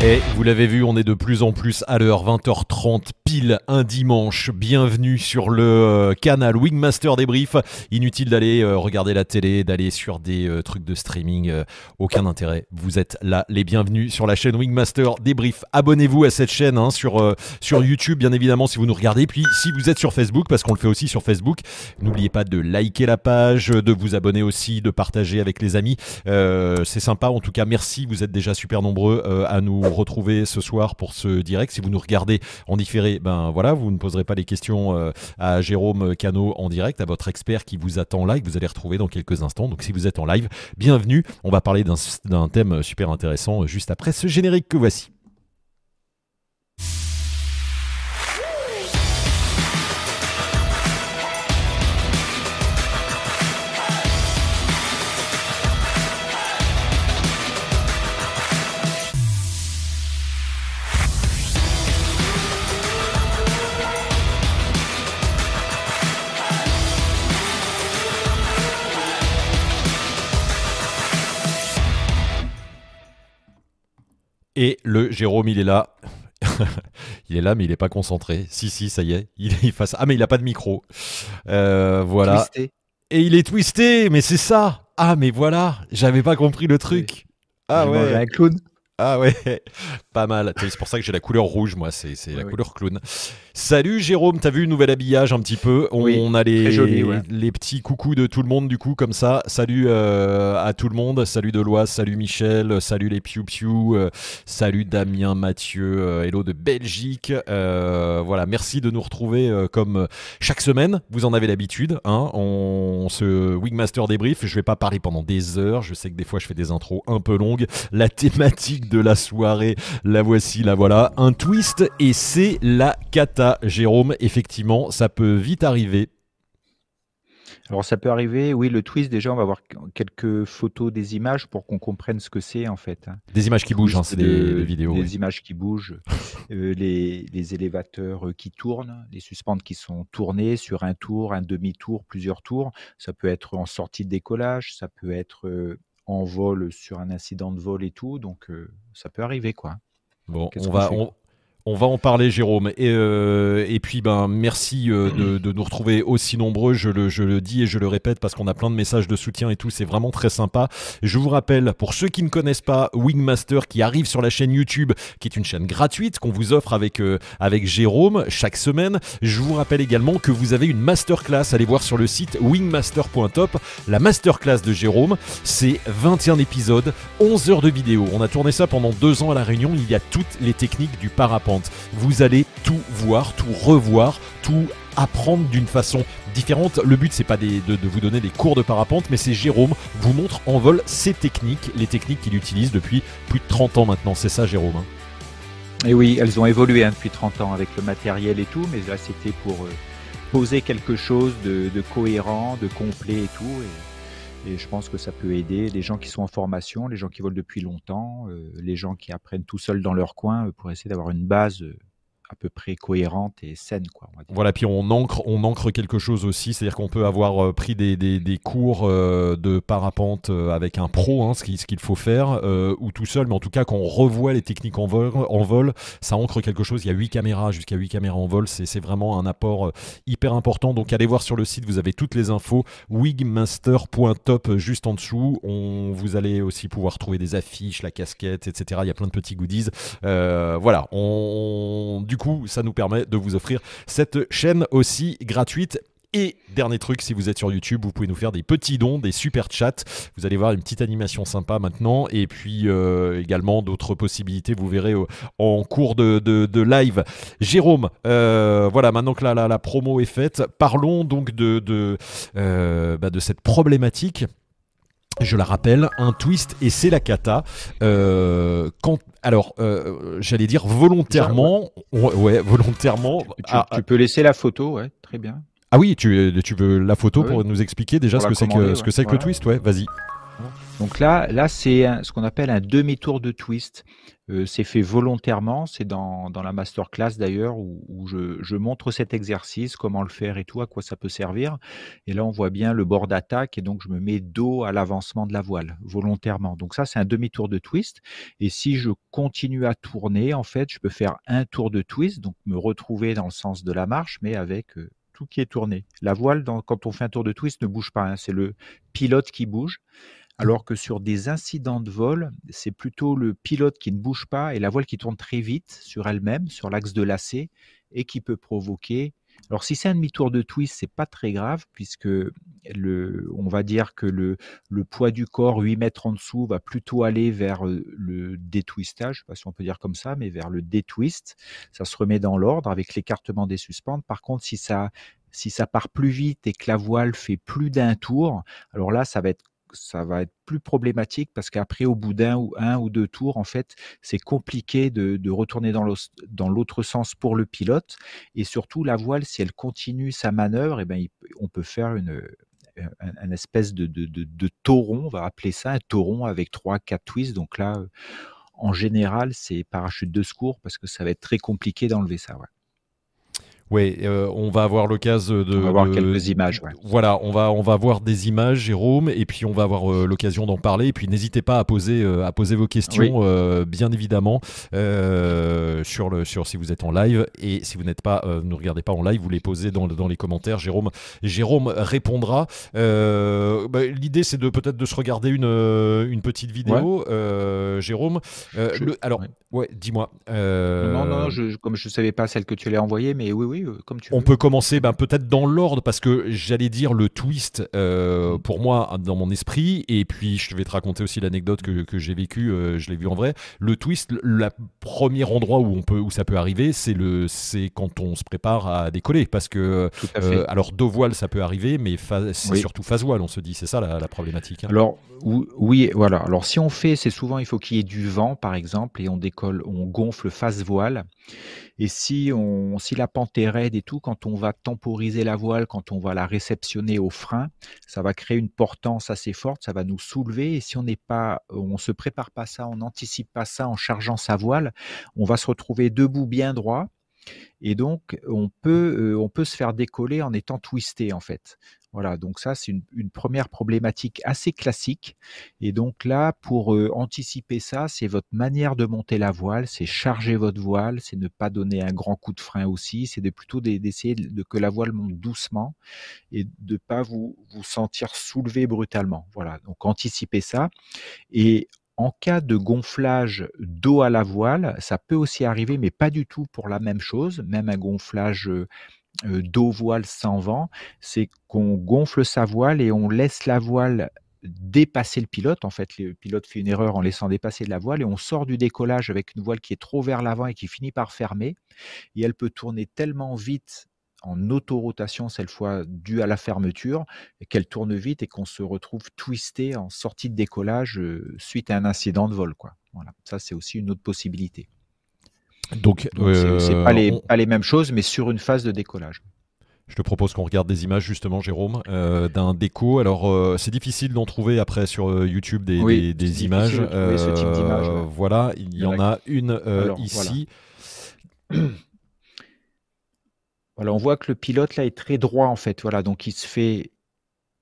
Et vous l'avez vu, on est de plus en plus à l'heure, 20h30 pile un dimanche. Bienvenue sur le euh, canal Wingmaster Débrief. Inutile d'aller euh, regarder la télé, d'aller sur des euh, trucs de streaming. aucun intérêt. Vous êtes là, les bienvenus sur la chaîne Wingmaster Débrief. Abonnez-vous à cette chaîne hein, sur, sur YouTube, bien évidemment, si vous nous regardez. Puis si vous êtes sur Facebook, parce qu'on le fait aussi sur Facebook, n'oubliez pas de liker la page, de vous abonner aussi, de partager avec les amis. C'est sympa. En tout cas, merci. Vous êtes déjà super nombreux à nous retrouver ce soir pour ce direct. Si vous nous regardez en différé, ben voilà, vous ne poserez pas les questions euh, à Jérôme Cano en direct, à votre expert qui vous attend là et que vous allez retrouver dans quelques instants. Donc si vous êtes en live, bienvenue. On va parler d'un thème super intéressant juste après ce générique que voici. Et le Jérôme, il est là. il est là, mais il n'est pas concentré. Si, si, ça y est. Il est face. Ah, mais il n'a pas de micro. Euh, voilà. Twisté. Et il est twisté, mais c'est ça. Ah, mais voilà. J'avais pas compris le truc. Ah ouais. Un clown. Ah ouais, pas mal. C'est pour ça que j'ai la couleur rouge, moi, c'est la couleur clown. Salut Jérôme, t'as vu le nouvel habillage un petit peu? On a les, les petits coucous de tout le monde du coup comme ça. Salut euh, à tout le monde, salut Deloise, salut Michel, salut les Piu Piu, euh, salut Damien, Mathieu, euh, hello de Belgique. voilà, merci de nous retrouver comme chaque semaine. Vous en avez l'habitude. Hein on, se Wingmaster débrief. Je vais pas parler pendant des heures. Je sais que des fois je fais des intros un peu longues. La thématique de la soirée, la voici, la voilà. Un twist et c'est la cata. Jérôme, effectivement, ça peut vite arriver. Alors ça peut arriver, oui, le twist, déjà, on va voir quelques photos des images pour qu'on comprenne ce que c'est en fait. Hein. Des images qui bougent, hein, c'est des, vidéos. Des images qui bougent, euh, les, élévateurs euh, qui tournent, les suspentes qui sont tournées sur un tour, un demi-tour, plusieurs tours. Ça peut être en sortie de décollage, ça peut être euh, en vol sur un incident de vol et tout, donc ça peut arriver quoi. Bon, on va, on va en parler, Jérôme. Et, euh, puis, ben, merci euh, de, nous retrouver aussi nombreux. Je le, je le dis et je le répète parce qu'on a plein de messages de soutien et tout. C'est vraiment très sympa. Je vous rappelle, pour ceux qui ne connaissent pas Wingmaster, qui arrive sur la chaîne YouTube, qui est une chaîne gratuite qu'on vous offre avec, euh, avec Jérôme chaque semaine. Je vous rappelle également que vous avez une masterclass. Allez voir sur le site wingmaster.top. La masterclass de Jérôme, c'est 21 épisodes, 11 heures de vidéo. On a tourné ça pendant deux ans à La Réunion. Il y a toutes les techniques du parapente. Vous allez tout voir, tout revoir, tout apprendre d'une façon différente. Le but, c'est pas de, vous donner des cours de parapente, mais c'est Jérôme vous montre en vol ses techniques, les techniques qu'il utilise depuis plus de 30 ans maintenant. C'est ça, Jérôme hein? Et oui, elles ont évolué hein, depuis 30 ans avec le matériel et tout, mais là, c'était pour euh, poser quelque chose de, cohérent, de complet et tout. Je pense que ça peut aider les gens qui sont en formation, les gens qui volent depuis longtemps, euh, les gens qui apprennent tout seuls dans leur coin euh, pour essayer d'avoir une base euh, à peu près cohérente et saine. Quoi, Voilà, puis on ancre, on ancre quelque chose aussi, c'est-à-dire qu'on peut avoir euh, pris des, cours euh, de parapente euh, avec un pro, hein, ce qu'il faut faire, ou tout seul, mais en tout cas, quand on revoit les techniques en vol, en vol ça ancre quelque chose. Il y a 8 caméras, jusqu'à 8 caméras en vol, c'est vraiment un apport hyper important. Donc allez voir sur le site, vous avez toutes les infos, wigmaster.top juste en dessous. On, vous allez aussi pouvoir trouver des affiches, la casquette, etc. Il y a plein de petits goodies. voilà, on, coup, ça nous permet de vous offrir cette chaîne aussi gratuite. Et dernier truc, si vous êtes sur YouTube, vous pouvez nous faire des petits dons, des super chats. Vous allez voir une petite animation sympa maintenant. Et puis euh, également d'autres possibilités, vous verrez euh, en cours de, live. Jérôme, euh, voilà, maintenant que la, la, promo est faite, parlons donc de, de, bah, de cette problématique je la rappelle, un twist et c'est la cata. Quand, alors, euh, j'allais dire volontairement, ouais, volontairement. Tu, ah, ah. peux laisser la photo, ouais, très bien. Ah oui, tu, tu veux la photo pour nous expliquer déjà ce que c'est que, ce que c'est que le twist, ouais, vas-y. Donc là, là c'est ce qu'on appelle un demi-tour de twist. Euh, c'est fait volontairement, c'est dans, dans la masterclass d'ailleurs où, où je, je, montre cet exercice, comment le faire et tout, à quoi ça peut servir. Et là, on voit bien le bord d'attaque et donc je me mets dos à l'avancement de la voile volontairement. Donc ça, c'est un demi-tour de twist. Et si je continue à tourner, en fait, je peux faire un tour de twist, donc me retrouver dans le sens de la marche, mais avec euh, tout qui est tourné. La voile, quand on fait un tour de twist, ne bouge pas. Hein, c'est le pilote qui bouge alors que sur des incidents de vol, c'est plutôt le pilote qui ne bouge pas et la voile qui tourne très vite sur elle-même, sur l'axe de lacet, et qui peut provoquer. Alors si c'est un demi-tour de twist, c'est pas très grave puisque le, on va dire que le, le poids du corps 8 mètres en dessous va plutôt aller vers euh, le détwistage, je sais pas si on peut dire comme ça, mais vers le détwist. Ça se remet dans l'ordre avec l'écartement des suspentes. Par contre, si ça si ça part plus vite et que la voile fait plus d'un tour, alors là, ça va être ça va être plus problématique parce qu'après, au bout d'un ou un ou deux tours, en fait, c'est compliqué de, retourner dans l'autre sens pour le pilote. Et surtout, la voile, si elle continue sa manœuvre, eh ben, on peut faire une, un, espèce de, de, tauron, on va appeler ça un tauron avec trois, quatre twists. Donc là, en général, c'est parachute de secours parce que ça va être très compliqué d'enlever ça. Oui, euh, on va avoir l'occasion de. On va voir quelques images. Ouais. Voilà, on va on va voir des images, Jérôme, et puis on va avoir euh, l'occasion d'en parler. Et puis n'hésitez pas à poser euh, à poser vos questions, oui. bien évidemment, sur le sur si vous êtes en live et si vous n'êtes pas, ne regardez pas en live, vous les posez dans dans les commentaires. Jérôme Jérôme répondra. Bah, L'idée c'est de peut-être de se regarder une une petite vidéo, ouais. Jérôme. Je... Le, alors ouais, ouais dis-moi. Non non, je, comme je savais pas celle que tu allais envoyer, mais oui oui euh, comme tu On peut commencer ben, peut-être dans l'ordre, parce que j'allais dire le twist, euh, pour moi, dans mon esprit, et puis je vais te raconter aussi l'anecdote que, que j'ai vécue, euh, je l'ai vu en vrai. Le twist, le premier endroit où, on peut, où ça peut arriver, c'est quand on se prépare à décoller, parce que, euh, alors deux voiles, ça peut arriver, mais c'est oui. surtout phase voile, on se dit, c'est ça la, la problématique. Hein. Alors, oui, voilà. Alors si on fait, c'est souvent, il faut qu'il y ait du vent, par exemple, et on décolle, on gonfle face voile. Et si, on, si la pente est et tout, quand on va temporiser la voile, quand on va la réceptionner au frein, ça va créer une portance assez forte, ça va nous soulever. Et si on n'est pas, on se prépare pas ça, on n'anticipe pas ça en chargeant sa voile, on va se retrouver debout bien droit. Et donc, on peut, on peut se faire décoller en étant twisté, en fait. Voilà, donc ça, c'est une, première problématique assez classique. Et donc là, pour euh, anticiper ça, c'est votre manière de monter la voile, c'est charger votre voile, c'est ne pas donner un grand coup de frein aussi, c'est plutôt d'essayer de, de, que la voile monte doucement et de pas vous, vous sentir soulevé brutalement. Voilà, donc anticiper ça. Et en cas de gonflage d'eau à la voile, ça peut aussi arriver, mais pas du tout pour la même chose, même un gonflage euh, d'eau voile sans vent, c'est qu'on gonfle sa voile et on laisse la voile dépasser le pilote. En fait, le pilote fait une erreur en laissant dépasser la voile et on sort du décollage avec une voile qui est trop vers l'avant et qui finit par fermer. Et elle peut tourner tellement vite en autorotation, cette fois due à la fermeture, qu'elle tourne vite et qu'on se retrouve twisté en sortie de décollage euh, suite à un incident de vol. Quoi. Voilà. Ça, c'est aussi une autre possibilité. Donc, Donc euh, c'est pas les, on... pas les mêmes choses, mais sur une phase de décollage. Je te propose qu'on regarde des images justement, Jérôme, euh, d'un déco. Alors, euh, c'est difficile d'en trouver après sur euh, YouTube des, oui, des, des images. Ouais. Voilà, il y en a une Alors, ici. Voilà. Voilà. on voit que le pilote là est très droit en fait. Voilà, donc il se fait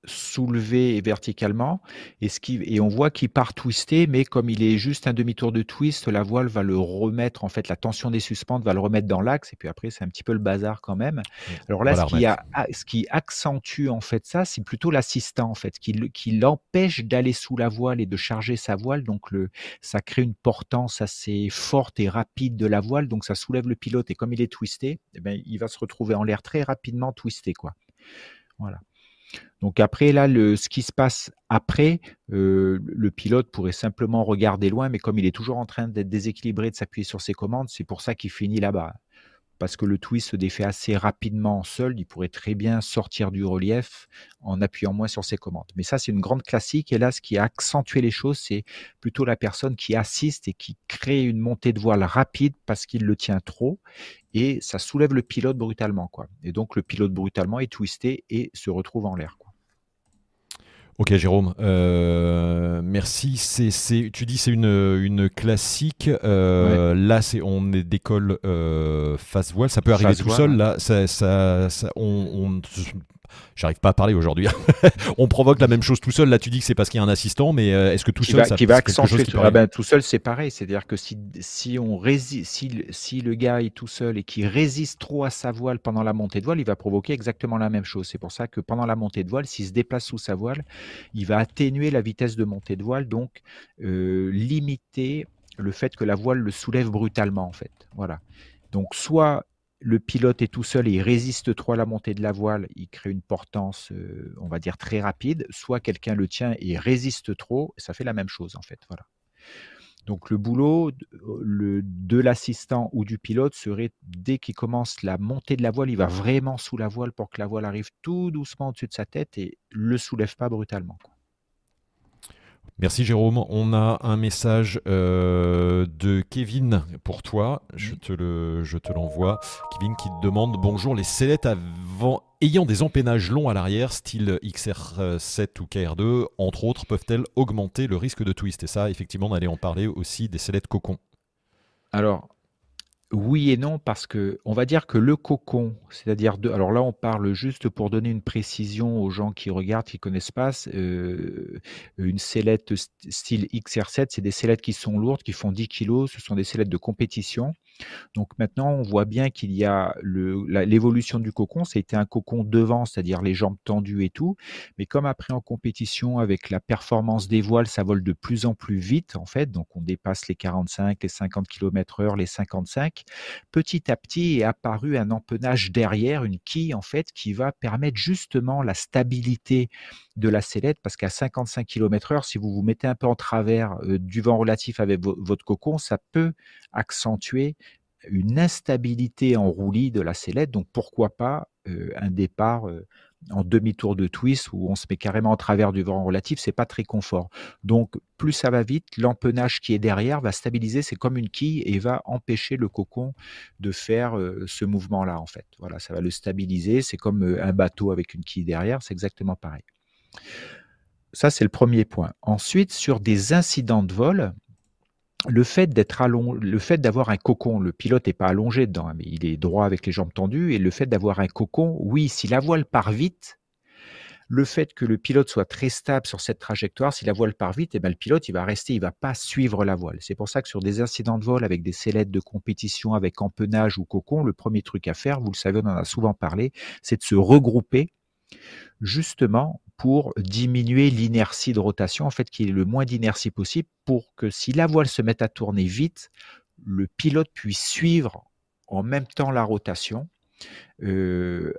soulevé verticalement et, ce qui, et on voit qu'il part twisté, mais comme il est juste un demi-tour de twist, la voile va le remettre, en fait, la tension des suspentes va le remettre dans l'axe, et puis après, c'est un petit peu le bazar quand même. Alors là, ce, qui a, ce qui accentue en fait ça, c'est plutôt l'assistant, en fait, qui, qui l'empêche d'aller sous la voile et de charger sa voile, donc le, ça crée une portance assez forte et rapide de la voile, donc ça soulève le pilote, et comme il est twisté, eh bien, il va se retrouver en l'air très rapidement twisté, quoi. Voilà. Donc après, là, ce qui se passe après, euh, le pilote pourrait simplement regarder loin, mais comme il est toujours en train d'être déséquilibré, de s'appuyer sur ses commandes, c'est pour ça qu'il finit là-bas parce que le twist se défait assez rapidement seul, il pourrait très bien sortir du relief en appuyant moins sur ses commandes. Mais ça, c'est une grande classique. Et là, ce qui a accentué les choses, c'est plutôt la personne qui assiste et qui crée une montée de voile rapide parce qu'il le tient trop. Et ça soulève le pilote brutalement. Quoi. Et donc, le pilote brutalement est twisté et se retrouve en l'air. Ok Jérôme, euh, merci. C'est, tu dis c'est une, une classique. Euh, là, c'est on est d'école euh, face voile. Ça peut arriver tout seul. Là, ça, ça, on, J'arrive pas à parler aujourd'hui. on provoque la même chose tout seul. Là, tu dis que c'est parce qu'il y a un assistant, mais euh, est-ce que tout seul, ça qui va accentuer ah ben, Tout seul, c'est pareil. C'est-à-dire que si, si, on résiste, si, si, le gars est tout seul et qu'il résiste trop à sa voile pendant la montée de voile, il va provoquer exactement la même chose. C'est pour ça que pendant la montée de voile, s'il se déplace sous sa voile, il va atténuer la vitesse de montée de voile, donc euh, limiter le fait que la voile le soulève brutalement, en fait. Voilà. Donc, soit le pilote est tout seul et il résiste trop à la montée de la voile, il crée une portance, euh, on va dire, très rapide, soit quelqu'un le tient et résiste trop, ça fait la même chose en fait. Voilà. Donc le boulot le, de l'assistant ou du pilote serait, dès qu'il commence la montée de la voile, il va vraiment sous la voile pour que la voile arrive tout doucement au-dessus de sa tête et le soulève pas brutalement. Merci Jérôme. On a un message euh, de Kevin pour toi. Je te, le, je te l'envoie. Kevin qui te demande Bonjour, les sellettes avant, ayant des empennages longs à l'arrière, style XR7 ou KR2, entre autres, peuvent-elles augmenter le risque de twist? Et ça, effectivement, on allait en parler aussi des sellettes cocon. Alors, oui et non, parce que on va dire que le cocon, c'est-à-dire de alors là, on parle juste pour donner une précision aux gens qui regardent, qui connaissent pas, euh, une sellette style XR7, c'est des sellettes qui sont lourdes, qui font 10 kg, ce sont des sellettes de compétition. Donc maintenant, on voit bien qu'il y a l'évolution du cocon. Été un cocon devant, c'est-à-dire les jambes tendues et tout. Mais comme après en compétition, avec la performance des voiles, ça vole de plus en plus vite, en fait. Donc on dépasse les 45, les 50 km heure, les 55. Petit à petit est apparu un empennage derrière, une quille, en fait, qui va permettre justement la stabilité de la sellette parce qu'à 55 km heure, si vous vous mettez un peu en travers euh, du vent relatif avec votre cocon, ça peut accentuer une instabilité en roulis de la sellette. Donc pourquoi pas euh, un départ euh, en demi-tour de twist où on se met carrément en travers du vent relatif, c'est pas très confort. Donc plus ça va vite, l'empennage qui est derrière va stabiliser, c'est comme une quille et va empêcher le cocon de faire ce mouvement-là en fait. Voilà, ça va le stabiliser, c'est comme un bateau avec une quille derrière, c'est exactement pareil. Ça, c'est le premier point. Ensuite, sur des incidents de vol, le fait d'être le fait d'avoir un cocon, le pilote n'est pas allongé dedans, mais il est droit avec les jambes tendues, et le fait d'avoir un cocon, oui, si la voile part vite, le fait que le pilote soit très stable sur cette trajectoire, si la voile part vite, eh ben, le pilote il va rester, il va pas suivre la voile. C'est pour ça que sur des incidents de vol avec des sellettes de compétition, avec empennage ou cocon, le premier truc à faire, vous le savez, on en a souvent parlé, c'est de se regrouper justement pour diminuer l'inertie de rotation, en fait, qu'il y ait le moins d'inertie possible pour que si la voile se met à tourner vite, le pilote puisse suivre en même temps la rotation euh,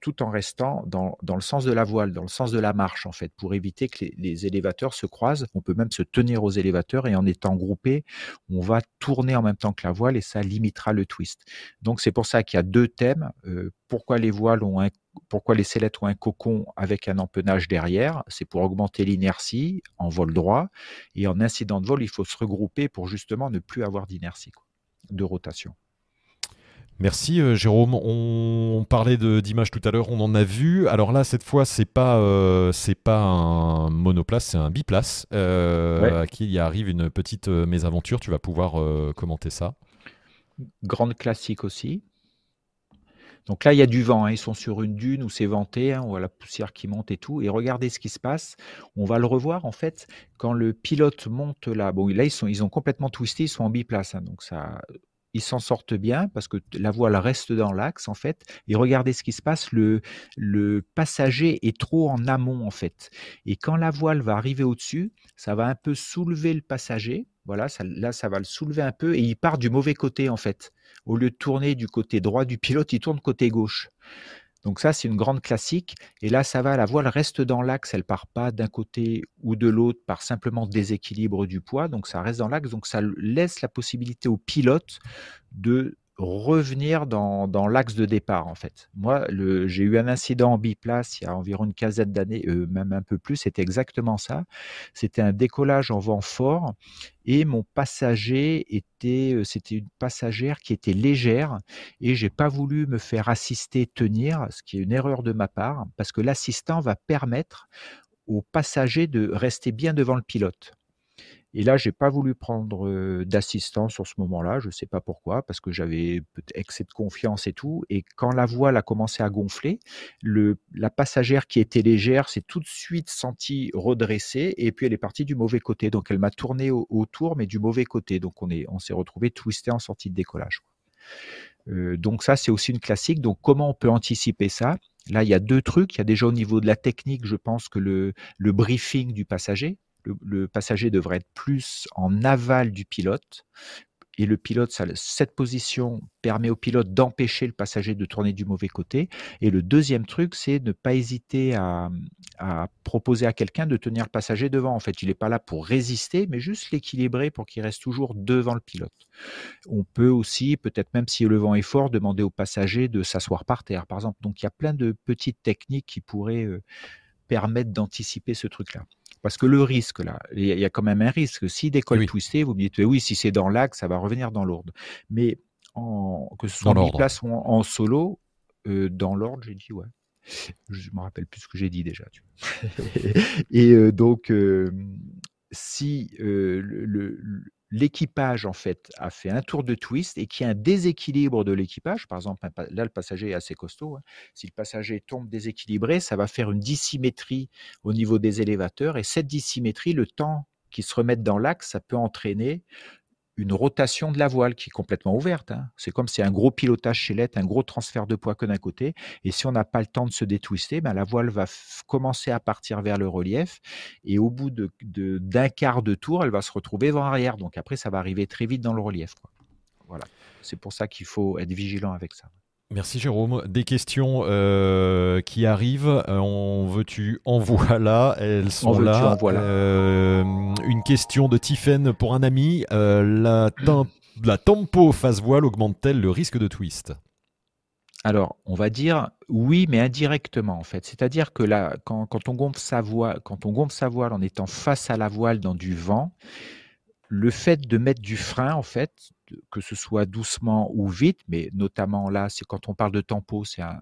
tout en restant dans, le sens de la voile, dans le sens de la marche, en fait, pour éviter que les, élévateurs se croisent. On peut même se tenir aux élévateurs et en étant groupé, on va tourner en même temps que la voile et ça limitera le twist. Donc, c'est pour ça qu'il y a deux thèmes. Euh, pourquoi les voiles ont un pourquoi les sellettes ont un cocon avec un empennage derrière? C'est pour augmenter l'inertie en vol droit. Et en incident de vol, il faut se regrouper pour justement ne plus avoir d'inertie de rotation. Merci euh, Jérôme. On, parlait d'image tout à l'heure, on en a vu. Alors là, cette fois, c'est pas euh, c'est pas un monoplace, c'est un biplace euh, à qui il arrive une petite mésaventure. Tu vas pouvoir commenter ça. Grande classique aussi. Donc là, il y a du vent. Hein. Ils sont sur une dune où c'est venté, hein, y a la poussière qui monte et tout. Et regardez ce qui se passe. On va le revoir en fait quand le pilote monte là. Bon, là ils sont, ils ont complètement twisté, ils sont en biplace. Hein. donc ça, ils s'en sortent bien parce que la voile reste dans l'axe en fait. Et regardez ce qui se passe, le, passager est trop en amont en fait. Et quand la voile va arriver au-dessus, ça va un peu soulever le passager. Voilà, là ça va le soulever un peu et il part du mauvais côté en fait. Au lieu de tourner du côté droit du pilote, il tourne côté gauche. Donc ça, c'est une grande classique. Et là, ça va, la voile reste dans l'axe, elle part pas d'un côté ou de l'autre par simplement déséquilibre du poids. Donc ça reste dans l'axe, donc ça laisse la possibilité au pilote de revenir dans, l'axe de départ en fait. Moi, j'ai eu un incident en biplace il y a environ une quinzaine d'années, euh, même un peu plus, c'était exactement ça. C'était un décollage en vent fort et mon passager était, euh, c'était une passagère qui était légère et j'ai pas voulu me faire assister tenir, ce qui est une erreur de ma part, parce que l'assistant va permettre aux passagers de rester bien devant le pilote. Et là, j'ai pas voulu prendre d'assistance sur ce moment-là. Je sais pas pourquoi, parce que j'avais excès de confiance et tout. Et quand la voile a commencé à gonfler, le, la passagère qui était légère s'est tout de suite sentie redressée et puis elle est partie du mauvais côté. Donc elle m'a tourné autour, mais du mauvais côté. Donc on est, on s'est retrouvé twisté en sortie de décollage. donc ça, c'est aussi une classique. Donc comment on peut anticiper ça? Là, il y a deux trucs. Il y a déjà au niveau de la technique, je pense que le briefing du passager, le, passager devrait être plus en aval du pilote. Et le pilote, cette position permet au pilote d'empêcher le passager de tourner du mauvais côté. Et le deuxième truc, c'est ne pas hésiter à, proposer à quelqu'un de tenir le passager devant. En fait, il n'est pas là pour résister, mais juste l'équilibrer pour qu'il reste toujours devant le pilote. On peut aussi, peut-être même si le vent est fort, demander au passager de s'asseoir par terre, par exemple. Donc, il y a plein de petites techniques qui pourraient euh, permettre d'anticiper ce truc-là. Parce que le risque, là, il y a quand même un risque. Si décolle oui. twisté, vous me dites, oui, si c'est dans l'axe, ça va revenir dans l'ordre. Mais en, que ce soit en place ou en, solo, euh, dans l'ordre, j'ai dit, ouais. Je me rappelle plus ce que j'ai dit déjà. Tu Et euh, donc, euh, si le, le, l'équipage en fait a fait un tour de twist et qu'il y a un déséquilibre de l'équipage, par exemple, là le passager est assez costaud, hein. si le passager tombe déséquilibré, ça va faire une dissymétrie au niveau des élévateurs et cette dissymétrie, le temps qui se remette dans l'axe, ça peut entraîner une rotation de la voile qui est complètement ouverte. Hein. C'est comme si un gros pilotage chez l'aide, un gros transfert de poids que d'un côté. Et si on n'a pas le temps de se détwister, ben la voile va commencer à partir vers le relief. Et au bout d'un de, quart de tour, elle va se retrouver vent arrière. Donc après, ça va arriver très vite dans le relief. Voilà. C'est pour ça qu'il faut être vigilant avec ça. Merci Jérôme. Des questions euh, qui arrivent. Euh, on veut-tu en voilà Elles sont là. Euh, une question de Tiffen pour un ami. la, la tempo face voile augmente-t-elle le risque de twist? Alors, on va dire oui, mais indirectement en fait. C'est-à-dire que là, quand, quand, on gonfle sa voile, quand on gonfle sa voile en étant face à la voile dans du vent, le fait de mettre du frein, en fait, que ce soit doucement ou vite, mais notamment là, c'est quand on parle de tempo, c'est un,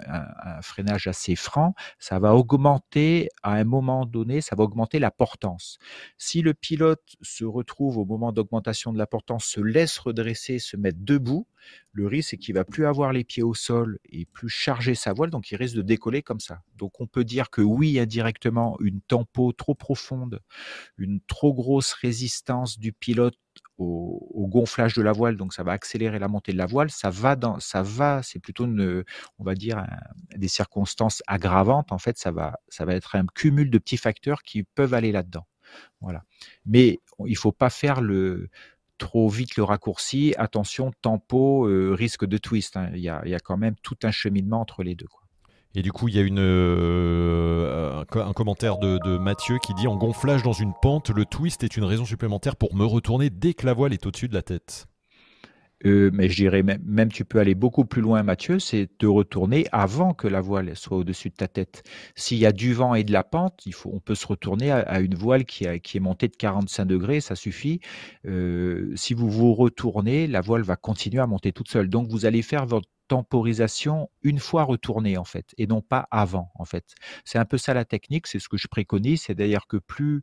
freinage assez franc, ça va augmenter à un moment donné, ça va augmenter la portance. Si le pilote se retrouve au moment d'augmentation de la portance, se laisse redresser, se mettre debout, le risque c'est qu'il va plus avoir les pieds au sol et plus charger sa voile, donc il risque de décoller comme ça. Donc on peut dire que oui, indirectement, une tempo trop profonde, une trop grosse résistance du pilote au, gonflage de la voile, donc ça va accélérer la montée de la voile. Ça va dans, ça va, c'est plutôt une, on va dire des circonstances aggravantes. En fait, ça va, ça va être un cumul de petits facteurs qui peuvent aller là-dedans. Voilà. Mais il faut pas faire le trop vite le raccourci. Attention, tempo, euh, risque de twist. Hein. Il, y a, y a, quand même tout un cheminement entre les deux. Quoi. Et du coup, il y a une, euh, un, commentaire de, Mathieu qui dit En gonflage dans une pente, le twist est une raison supplémentaire pour me retourner dès que la voile est au-dessus de la tête. Euh, mais je dirais même, tu peux aller beaucoup plus loin, Mathieu, c'est te retourner avant que la voile soit au-dessus de ta tête. S'il y a du vent et de la pente, on peut se retourner à, une voile qui, est montée de 45 degrés, ça suffit. Euh, si vous vous retournez, la voile va continuer à monter toute seule. Donc vous allez faire votre temporisation une fois retourné en fait et non pas avant en fait. C'est un peu ça la technique, c'est ce que je préconise, c'est d'ailleurs que plus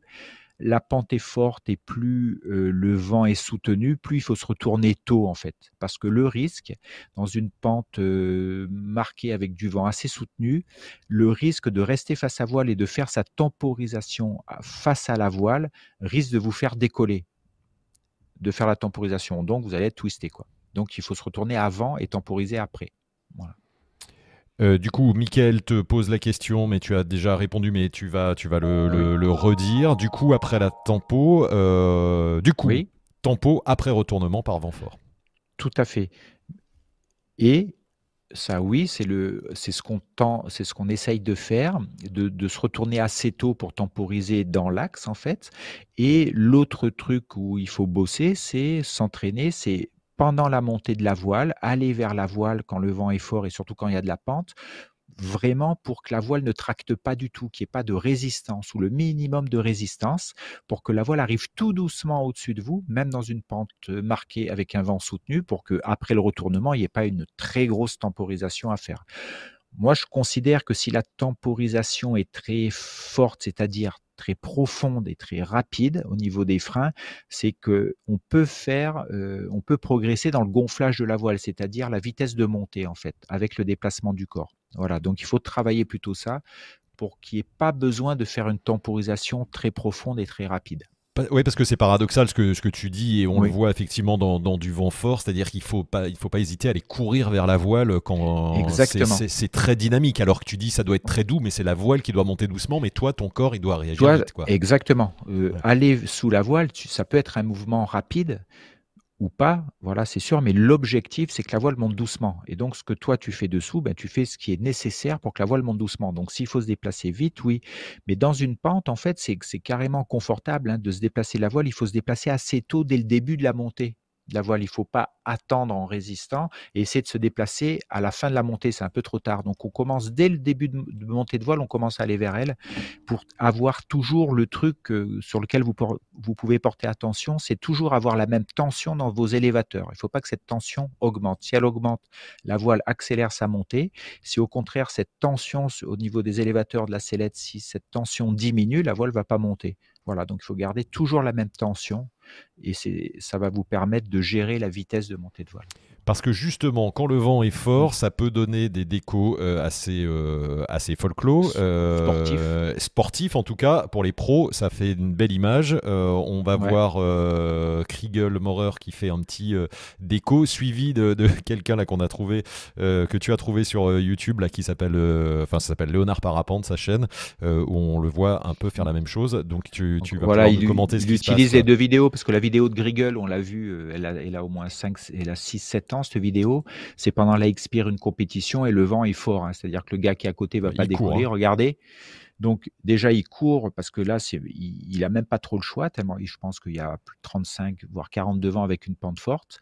la pente est forte et plus le vent est soutenu, plus il faut se retourner tôt en fait. Parce que le risque, dans une pente marquée avec du vent assez soutenu, le risque de rester face à voile et de faire sa temporisation face à la voile risque de vous faire décoller, de faire la temporisation. Donc vous allez être twisté quoi. Donc il faut se retourner avant et temporiser après. Euh, du coup, Mickaël te pose la question, mais tu as déjà répondu, mais tu vas, tu vas le, redire. Du coup, après la tempo, euh, du coup, tempo après retournement par vent fort. Tout à fait. Et ça, oui, c'est le, c'est ce qu'on tend, c'est ce qu'on essaye de faire, de, de, se retourner assez tôt pour temporiser dans l'axe en fait. Et l'autre truc où il faut bosser, c'est s'entraîner, c'est pendant la montée de la voile, aller vers la voile quand le vent est fort et surtout quand il y a de la pente, vraiment pour que la voile ne tracte pas du tout, qu'il n'y ait pas de résistance ou le minimum de résistance pour que la voile arrive tout doucement au-dessus de vous, même dans une pente marquée avec un vent soutenu, pour que après le retournement, il n'y ait pas une très grosse temporisation à faire. Moi, je considère que si la temporisation est très forte, c'est-à-dire très profonde et très rapide au niveau des freins, c'est que on peut faire, euh, on peut progresser dans le gonflage de la voile, c'est-à-dire la vitesse de montée en fait, avec le déplacement du corps. Voilà, donc il faut travailler plutôt ça pour qu'il n'y ait pas besoin de faire une temporisation très profonde et très rapide. Oui, parce que c'est paradoxal ce que, ce que tu dis et on le voit effectivement dans, dans du vent fort, c'est-à-dire qu'il ne faut pas, il faut pas hésiter à aller courir vers la voile quand c'est très dynamique. Alors que tu dis ça doit être très doux, mais c'est la voile qui doit monter doucement, mais toi, ton corps, il doit réagir vite. Quoi. Exactement. Euh, aller sous la voile, ça peut être un mouvement rapide, ou pas, voilà, c'est sûr, mais l'objectif, c'est que la voile monte doucement. Et donc, ce que toi, tu fais dessous, ben, tu fais ce qui est nécessaire pour que la voile monte doucement. Donc, s'il faut se déplacer vite, oui. Mais dans une pente, en fait, c'est carrément confortable hein, de se déplacer la voile. Il faut se déplacer assez tôt dès le début de la montée la voile. Il ne faut pas attendre en résistant et essayer de se déplacer à la fin de la montée. C'est un peu trop tard. Donc on commence dès le début de, montée de voile, on commence à aller vers elle pour avoir toujours le truc sur lequel vous, pouvez porter attention. C'est toujours avoir la même tension dans vos élévateurs. Il ne faut pas que cette tension augmente. Si elle augmente, la voile accélère sa montée. Si au contraire cette tension au niveau des élévateurs de la sellette, si cette tension diminue, la voile va pas monter. Voilà, donc il faut garder toujours la même tension et ça va vous permettre de gérer la vitesse de montée de voile. Parce que justement, quand le vent est fort, ça peut donner des décos euh, assez, euh, assez folklore, euh, sportifs. en tout cas. Pour les pros, ça fait une belle image. on va voir Kriegel Morer qui fait un petit déco, suivi de, quelqu'un là qu'on a trouvé, que tu as trouvé sur YouTube, là, qui s'appelle, enfin, ça s'appelle Léonard Parapente, sa chaîne, où on le voit un peu faire la même chose. Donc tu, tu vas voilà, il, commenter ce il utilise les deux vidéos parce que la vidéo de Grigel, on l'a vu, elle a, elle a au moins 5, elle a 6-7 ans cette vidéo, c'est pendant la expire une compétition et le vent est fort. Hein. C'est-à-dire que le gars qui est à côté va pas décoller. Hein. Regardez. Donc déjà il court parce que là il, a même pas trop le choix tellement je pense qu'il y a plus de 35 voire 42 vents avec une pente forte.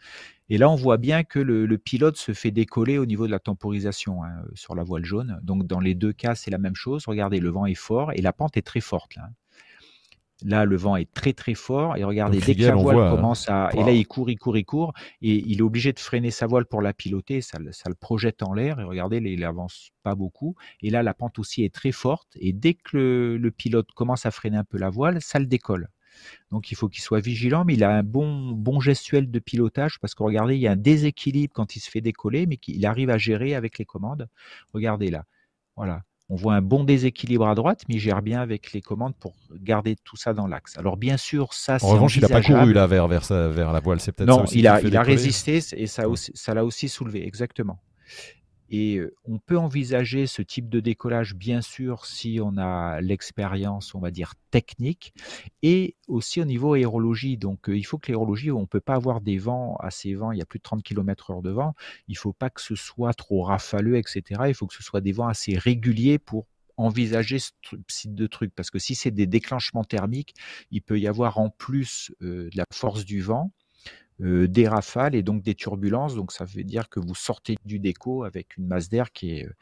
Et là on voit bien que le, pilote se fait décoller au niveau de la temporisation hein, sur la voile jaune. Donc dans les deux cas c'est la même chose. Regardez le vent est fort et la pente est très forte là. Là, le vent est très très fort. Et regardez, dès que la voile hein. commence à. Et là, il court, il court, il court. Et il est obligé de freiner sa voile pour la piloter. Ça, ça le projette en l'air. Et regardez, il n'avance pas beaucoup. Et là, la pente aussi est très forte. Et dès que le, pilote commence à freiner un peu la voile, ça le décolle. Donc il faut qu'il soit vigilant, mais il a un bon, bon gestuel de pilotage parce que regardez, il y a un déséquilibre quand il se fait décoller, mais qu'il arrive à gérer avec les commandes. Regardez là. Voilà. On voit un bon déséquilibre à droite, mais il gère bien avec les commandes pour garder tout ça dans l'axe. Alors bien sûr, ça En revanche, il n'a pas couru là vers, vers, vers la voile, c'est peut-être Non, il a, il a résisté et ça l'a aussi soulevé, exactement. Et on peut envisager ce type de décollage, bien sûr, si on a l'expérience, on va dire, technique, et aussi au niveau aérologie. Donc, il faut que l'aérologie, on ne peut pas avoir des vents, assez vents, il y a plus de 30 km heure de vent, il ne faut pas que ce soit trop rafaleux, etc. Il faut que ce soit des vents assez réguliers pour envisager ce type de truc. Parce que si c'est des déclenchements thermiques, il peut y avoir en plus de la force du vent, euh, des rafales et donc des turbulences. Donc ça veut dire que vous sortez du déco avec une masse d'air qui est, euh,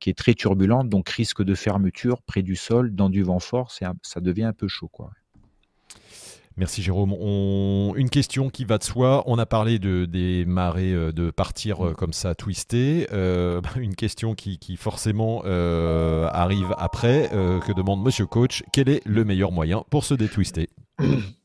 qui est très turbulente, donc risque de fermeture près du sol, dans du vent fort, ça devient un peu chaud. Quoi. Merci Jérôme. Une question qui va de soi. On a parlé de, des marées, euh, de partir comme ça twisté. une question qui, qui forcément arrive après. que demande Monsieur Coach Quel est le meilleur moyen pour se détwister?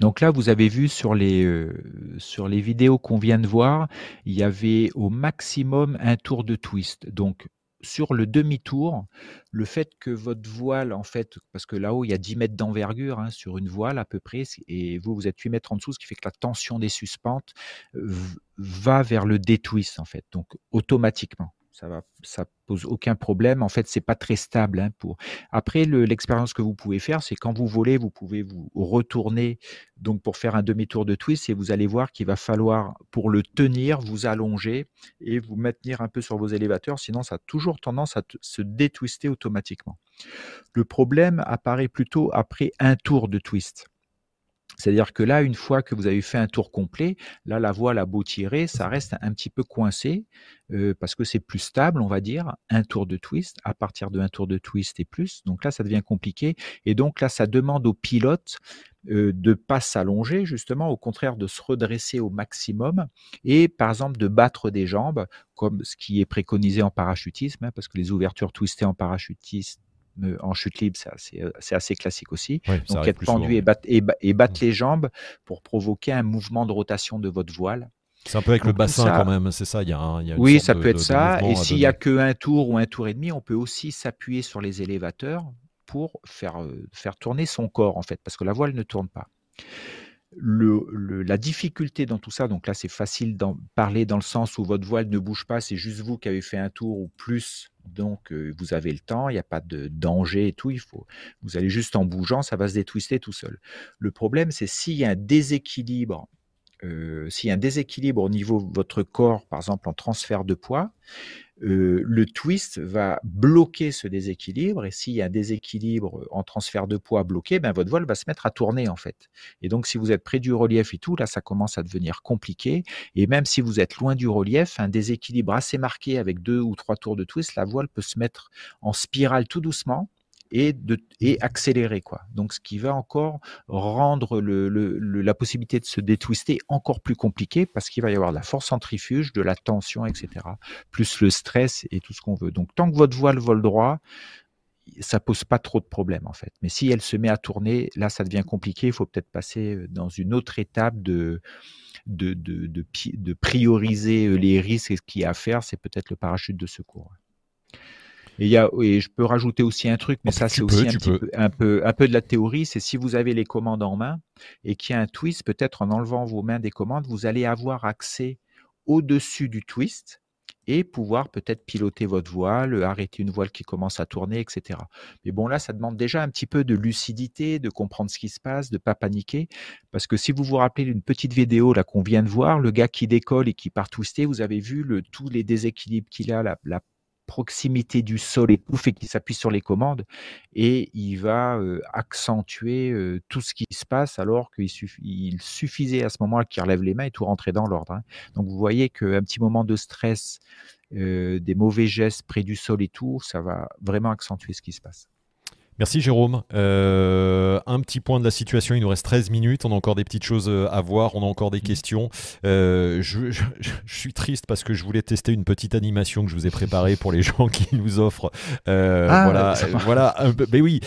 donc là, vous avez vu sur les, euh, sur les vidéos qu'on vient de voir, il y avait au maximum un tour de twist. Donc sur le demi-tour, le fait que votre voile, en fait, parce que là-haut, il y a 10 mètres d'envergure hein, sur une voile à peu près, et vous, vous êtes 8 mètres en dessous, ce qui fait que la tension des suspentes euh, va vers le détwist, en fait, donc automatiquement ça va, ça pose aucun problème. En fait, c'est pas très stable. Hein, après l'expérience que vous pouvez faire, c'est quand vous volez, vous pouvez vous retourner pour faire un demi-tour de twist et vous allez voir qu'il va falloir pour le tenir vous allonger et vous maintenir un peu sur vos élévateurs. Sinon, ça a toujours tendance à se détwister automatiquement. Le problème apparaît plutôt après un tour de twist. C'est-à-dire que là, une fois que vous avez fait un tour complet, là, la voile a beau tirer, ça reste un petit peu coincé euh, parce que c'est plus stable, on va dire, un tour de twist, à partir de un tour de twist et plus. Donc là, ça devient compliqué. Et donc là, ça demande au pilote euh, de pas s'allonger, justement, au contraire de se redresser au maximum et, par exemple, de battre des jambes, comme ce qui est préconisé en parachutisme, hein, parce que les ouvertures twistées en parachutisme en chute libre, c'est assez, classique aussi. Donc être pendu et, battre, et, battre mmh. les jambes pour provoquer un mouvement de rotation de votre voile. C'est un peu avec le bassin quand même, c'est ça. Il y a, oui, ça peut être ça. Et s'il n'y a qu'un tour ou un tour et demi, on peut aussi s'appuyer sur les élévateurs pour faire, faire tourner son corps en fait, parce que la voile ne tourne pas la difficulté dans tout ça, donc là c'est facile d'en parler dans le sens où votre voile ne bouge pas, c'est juste vous qui avez fait un tour ou plus, donc euh, vous avez le temps, il n'y a pas de danger et tout, il faut, vous allez juste en bougeant, ça va se détwister tout seul. Le problème c'est s'il y a un déséquilibre, euh, s'il y a un déséquilibre au niveau de votre corps, par exemple en transfert de poids, euh, le twist va bloquer ce déséquilibre. Et s'il y a un déséquilibre en transfert de poids bloqué, ben votre voile va se mettre à tourner en fait. Et donc si vous êtes près du relief et tout, là ça commence à devenir compliqué. Et même si vous êtes loin du relief, un déséquilibre assez marqué avec deux ou trois tours de twist, la voile peut se mettre en spirale tout doucement et, de, et accélérer. Quoi. Donc, ce qui va encore rendre le, le, la possibilité de se détwister encore plus compliqué parce qu'il va y avoir de la force centrifuge, de la tension, etc. Plus le stress et tout ce qu'on veut. Donc, tant que votre voile vole droit, ça pose pas trop de problèmes en fait. Mais si elle se met à tourner, là, ça devient compliqué. Il faut peut-être passer dans une autre étape de, de, de, de, de prioriser les risques et ce qu'il y a à faire, c'est peut-être le parachute de secours. Et, y a, et je peux rajouter aussi un truc, mais oh, ça c'est aussi un, petit peu, un, peu, un peu de la théorie, c'est si vous avez les commandes en main et qu'il y a un twist, peut-être en enlevant vos mains des commandes, vous allez avoir accès au-dessus du twist et pouvoir peut-être piloter votre voile, arrêter une voile qui commence à tourner, etc. Mais bon, là, ça demande déjà un petit peu de lucidité, de comprendre ce qui se passe, de pas paniquer, parce que si vous vous rappelez d'une petite vidéo là qu'on vient de voir, le gars qui décolle et qui part twister, vous avez vu le, tous les déséquilibres qu'il a, la, la proximité du sol et tout fait qu'il s'appuie sur les commandes et il va accentuer tout ce qui se passe alors qu'il il suffisait à ce moment-là qu'il relève les mains et tout rentrer dans l'ordre. Hein. Donc vous voyez qu'un petit moment de stress, des mauvais gestes près du sol et tout, ça va vraiment accentuer ce qui se passe. Merci Jérôme. Euh, un petit point de la situation, il nous reste 13 minutes, on a encore des petites choses euh, à voir, on a encore des mm. questions. Euh, je, suis triste parce que je voulais tester une petite animation que je vous ai préparée pour les gens qui nous offrent. Ah, voilà, voilà. mais oui,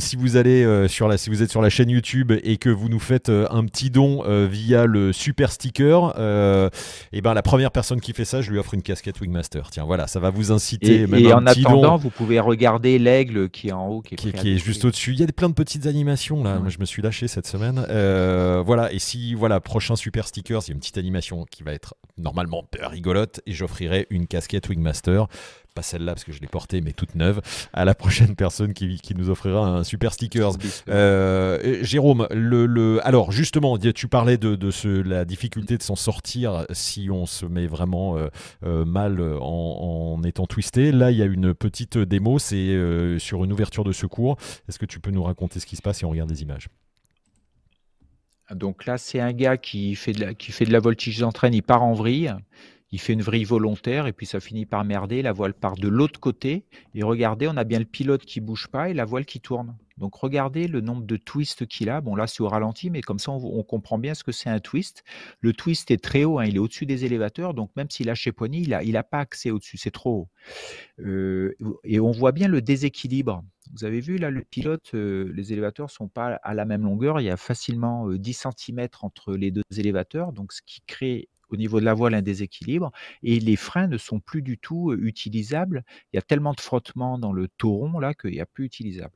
si vous allez sur la, si vous êtes sur la chaîne YouTube et que vous nous faites un petit don via le super sticker, et eh ben la première personne qui fait ça, je lui offre une casquette Wingmaster. Tiens, voilà, ça va vous inciter. Et, et en attendant, vous pouvez regarder l'aigle qui en haut, qui est, juste au-dessus. Il y a plein de petites animations là. je me suis lâché cette semaine. Euh, voilà. Et si voilà prochain super stickers, il y a une petite animation qui va être normalement rigolote et j'offrirai une casquette Wingmaster pas celle-là parce que je l'ai portée, mais toute neuve, à la prochaine personne qui, qui nous offrira un super stickers. Euh, Jérôme, le, le, alors justement, tu parlais de, de ce, la difficulté de s'en sortir si on se met vraiment euh, euh, mal en, en, étant twisté. Là, il y a une petite démo, c'est sur une ouverture de secours. Est-ce que tu peux nous raconter ce qui se passe si on regarde des images? Donc là, c'est un gars qui fait de la, qui fait de la voltige d'entraîne, il part en vrille il fait une vrille volontaire et puis ça finit par merder, la voile part de l'autre côté et regardez, on a bien le pilote qui bouge pas et la voile qui tourne. Donc regardez le nombre de twists qu'il a. Bon là c'est au ralenti, mais comme ça on, comprend bien ce que c'est un twist. Le twist est très haut, hein, il est au-dessus des élévateurs, donc même s'il a chez Poigny, il n'a il a pas accès au-dessus, c'est trop haut. Euh, et on voit bien le déséquilibre. Vous avez vu là le pilote, euh, les élévateurs sont pas à la même longueur, il y a facilement 10 euh, cm entre les deux élévateurs, donc ce qui crée au niveau de la voile un déséquilibre et les freins ne sont plus du tout utilisables. Il y a tellement de frottement dans le tauron là qu'il n'y a plus utilisable.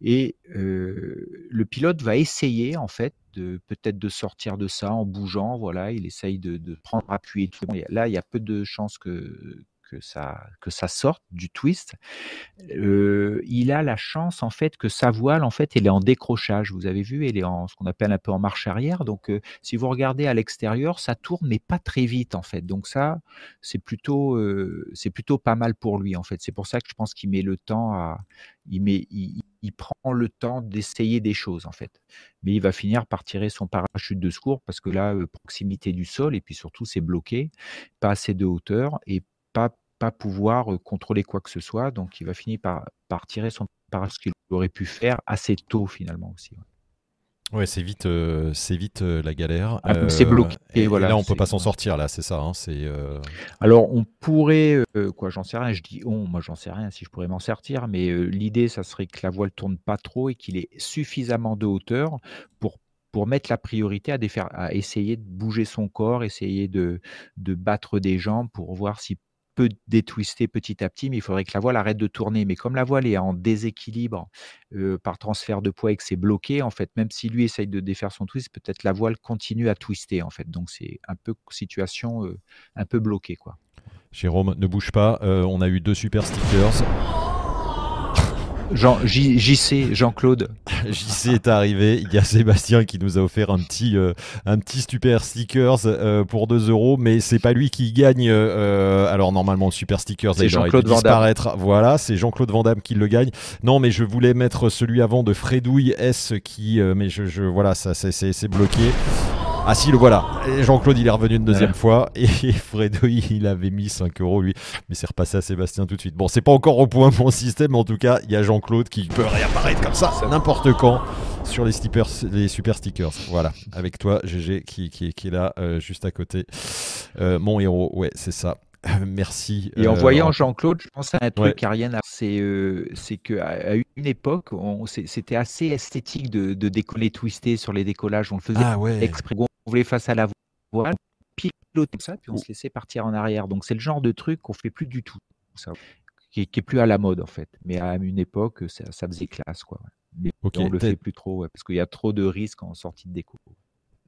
Et le pilote va essayer en fait de peut-être de sortir de ça en bougeant. Voilà, il essaye de, de prendre appui. Là, il y a peu de chances que que ça, que ça sorte du twist, il a la chance en fait que sa voile en fait elle est en décrochage. Vous avez vu, elle est en ce qu'on appelle un peu en marche arrière. Donc si vous regardez à l'extérieur, ça tourne mais pas très vite en fait. Donc ça c'est plutôt c'est plutôt pas mal pour lui en fait. C'est pour ça que je pense qu'il met le temps à il met il, il prend le temps d'essayer des choses en fait. Mais il va finir par tirer son parachute de secours parce que là, proximité du sol et puis surtout c'est bloqué, pas assez de hauteur et pas pouvoir contrôler quoi que ce soit. Donc, il va finir par, par tirer son par ce qu'il aurait pu faire assez tôt finalement aussi. Ouais, c'est vite, euh, c'est vite la galère. Ah, c'est bloqué. Et, voilà, là, on peut pas s'en sortir. Là, c'est ça. Hein, c'est. Alors, on pourrait, quoi, j'en sais rien. Je dis on, moi, j'en sais rien si je pourrais m'en sortir, mais l'idée, ça serait que la voile tourne pas trop et qu'il ait suffisamment de hauteur pour pour mettre la priorité à, à essayer de bouger son corps, essayer de, de battre des jambes pour voir si peut détwister petit à petit, mais il faudrait que la voile arrête de tourner. Mais comme la voile est en déséquilibre par transfert de poids et que c'est bloqué, en fait, même si lui essaye de défaire son twist, peut-être la voile continue à twister, en fait. Donc c'est un peu situation un peu bloquée, quoi. Jérôme, ne bouge pas. on a eu deux super stickers. Jean, JC, Jean-Claude. JC est arrivé. Il y a Sébastien qui nous a offert un petit, euh, un petit super stickers euh, pour 2 euros, mais c'est pas lui qui gagne. Euh, alors normalement, le super stickers, il aurait dû disparaître. Voilà, c'est Jean-Claude Van qui le gagne. Non, mais je voulais mettre celui avant de Fredouille S qui, mais je, je voilà, ça c'est bloqué. Ah si, le voilà. Jean-Claude, il est revenu une deuxième fois. Et Fredo, il avait mis 5 euros, lui. Mais c'est repassé à Sébastien tout de suite. Bon, c'est pas encore au point mon système, mais en tout cas, il y a Jean-Claude qui peut réapparaître comme ça, n'importe quand, sur les, stickers, les super stickers. Voilà. Avec toi, GG, qui, qui, est là, euh, juste à côté. Euh, mon héros, ouais, c'est ça. Merci. Et en euh, voyant Jean-Claude, je pense à un truc, Ariane, c'est euh, qu'à une époque, c'était assez esthétique de, décoller twisté sur les décollages. On le faisait ah exprès. On voulait face à la voile, piloter ça, puis on se laissait partir en arrière. Donc c'est le genre de truc qu'on fait plus du tout. qui, est plus à la mode en fait. Mais à une époque, ça, faisait classe. Quoi. Mais on le fait plus trop, parce qu'il y a trop de risques en sortie de déco.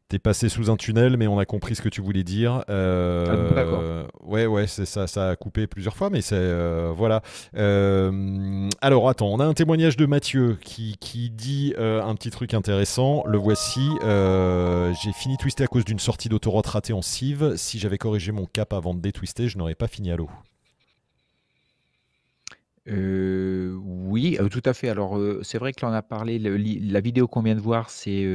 T'es passé sous un tunnel, mais on a compris ce que tu voulais dire. Euh, ah, ouais, ouais, c'est ça, ça a coupé plusieurs fois, mais c'est euh, voilà. Euh, alors attends, on a un témoignage de Mathieu qui, qui dit un petit truc intéressant. Le voici. J'ai fini twisté à cause d'une sortie d'autoroute ratée en cive. Si j'avais corrigé mon cap avant de détwister, je n'aurais pas fini à l'eau. Oui, tout à fait. Alors, c'est vrai que l'on a parlé, la vidéo qu'on vient de voir, c'est,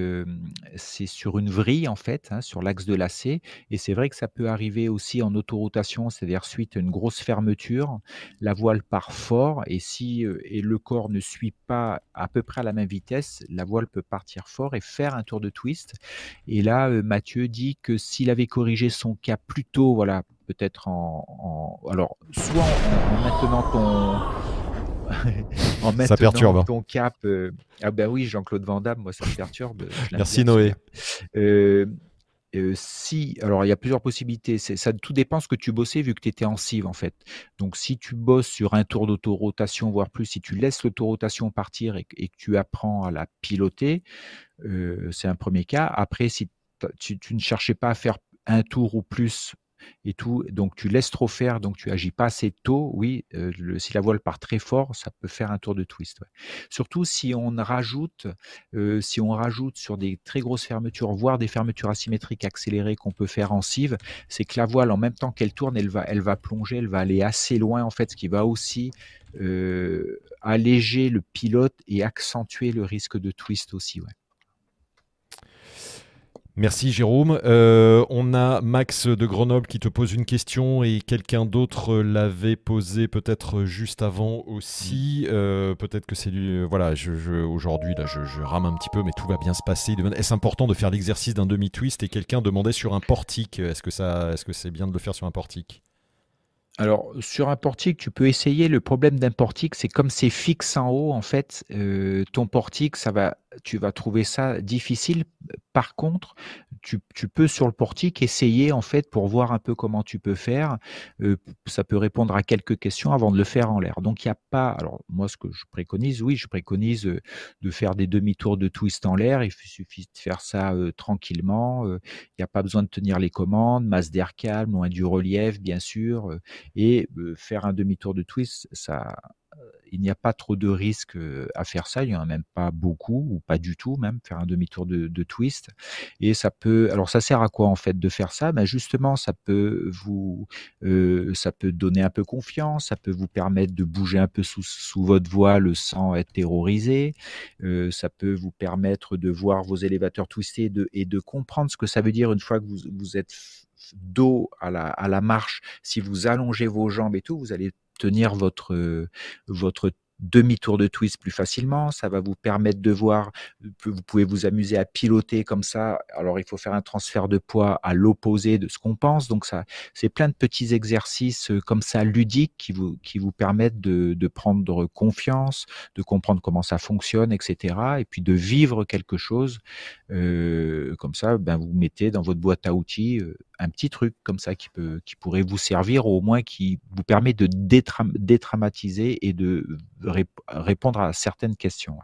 c'est sur une vrille en fait, hein, sur l'axe de lacet et c'est vrai que ça peut arriver aussi en autorotation, c'est-à-dire suite à une grosse fermeture, la voile part fort et si, et le corps ne suit pas à peu près à la même vitesse, la voile peut partir fort et faire un tour de twist et là, Mathieu dit que s'il avait corrigé son cas plus tôt, voilà, peut-être en, alors soit en, maintenant ton en mettant perturbe. Hein. ton cap. Euh, ah ben oui, Jean-Claude Van Damme, moi ça me perturbe. Merci Noé. Euh, euh, si, alors il y a plusieurs possibilités. Ça tout dépend ce que tu bossais vu que tu étais en cive en fait. Donc si tu bosses sur un tour d'autorotation, voire plus, si tu laisses l'autorotation partir et, que tu apprends à la piloter, c'est un premier cas. Après, si tu, tu, ne cherchais pas à faire un tour ou plus et tout. Donc tu laisses trop faire, donc tu agis pas assez tôt. Oui, euh, si la voile part très fort, ça peut faire un tour de twist. Surtout si on rajoute, euh, si on rajoute sur des très grosses fermetures, voire des fermetures asymétriques accélérées qu'on peut faire en cive, c'est que la voile en même temps qu'elle tourne, elle va, elle va plonger, elle va aller assez loin en fait, ce qui va aussi euh, alléger le pilote et accentuer le risque de twist aussi. Ouais. Merci Jérôme. Euh, on a Max de Grenoble qui te pose une question et quelqu'un d'autre l'avait posé peut-être juste avant aussi. Euh, peut-être que c'est lui. Euh, voilà, je, aujourd'hui là, je, rame un petit peu, mais tout va bien se passer. Est-ce important de faire l'exercice d'un demi-twist et quelqu'un demandait sur un portique? Est-ce que ça, est-ce que c'est bien de le faire sur un portique? Alors, sur un portique, tu peux essayer. Le problème d'un portique, c'est comme c'est fixe en haut, en fait, ton portique, ça va tu vas trouver ça difficile. Par contre, tu, peux sur le portique essayer en fait pour voir un peu comment tu peux faire. Euh, ça peut répondre à quelques questions avant de le faire en l'air. Donc il n'y a pas. Alors moi, ce que je préconise, oui, je préconise euh, de faire des demi-tours de twist en l'air. Il suffit de faire ça euh, tranquillement. Il n'y a pas besoin de tenir les commandes, masse d'air calme, loin du relief, bien sûr. et faire un demi-tour de twist, ça il n'y a pas trop de risques à faire ça. Il n'y en a même pas beaucoup ou pas du tout, même faire un demi-tour de, twist. Et ça peut, alors ça sert à quoi en fait de faire ça? Ben Justement, ça peut vous, ça peut donner un peu confiance, ça peut vous permettre de bouger un peu sous, sous votre voile sans être terrorisé. ça peut vous permettre de voir vos élévateurs twistés et de, et de comprendre ce que ça veut dire une fois que vous, vous êtes dos à la, à la marche. Si vous allongez vos jambes et tout, vous allez tenir votre, votre demi-tour de twist plus facilement. Ça va vous permettre de voir, vous pouvez vous amuser à piloter comme ça. Alors, il faut faire un transfert de poids à l'opposé de ce qu'on pense. Donc, ça, c'est plein de petits exercices euh, comme ça ludiques qui vous, qui vous permettent de, de prendre confiance, de comprendre comment ça fonctionne, etc. Et puis de vivre quelque chose. Euh, comme ça, ben, vous mettez dans votre boîte à outils euh, un petit truc comme ça qui peut, qui pourrait vous servir, ou au moins qui vous permet de détraumatiser et de répondre à certaines questions.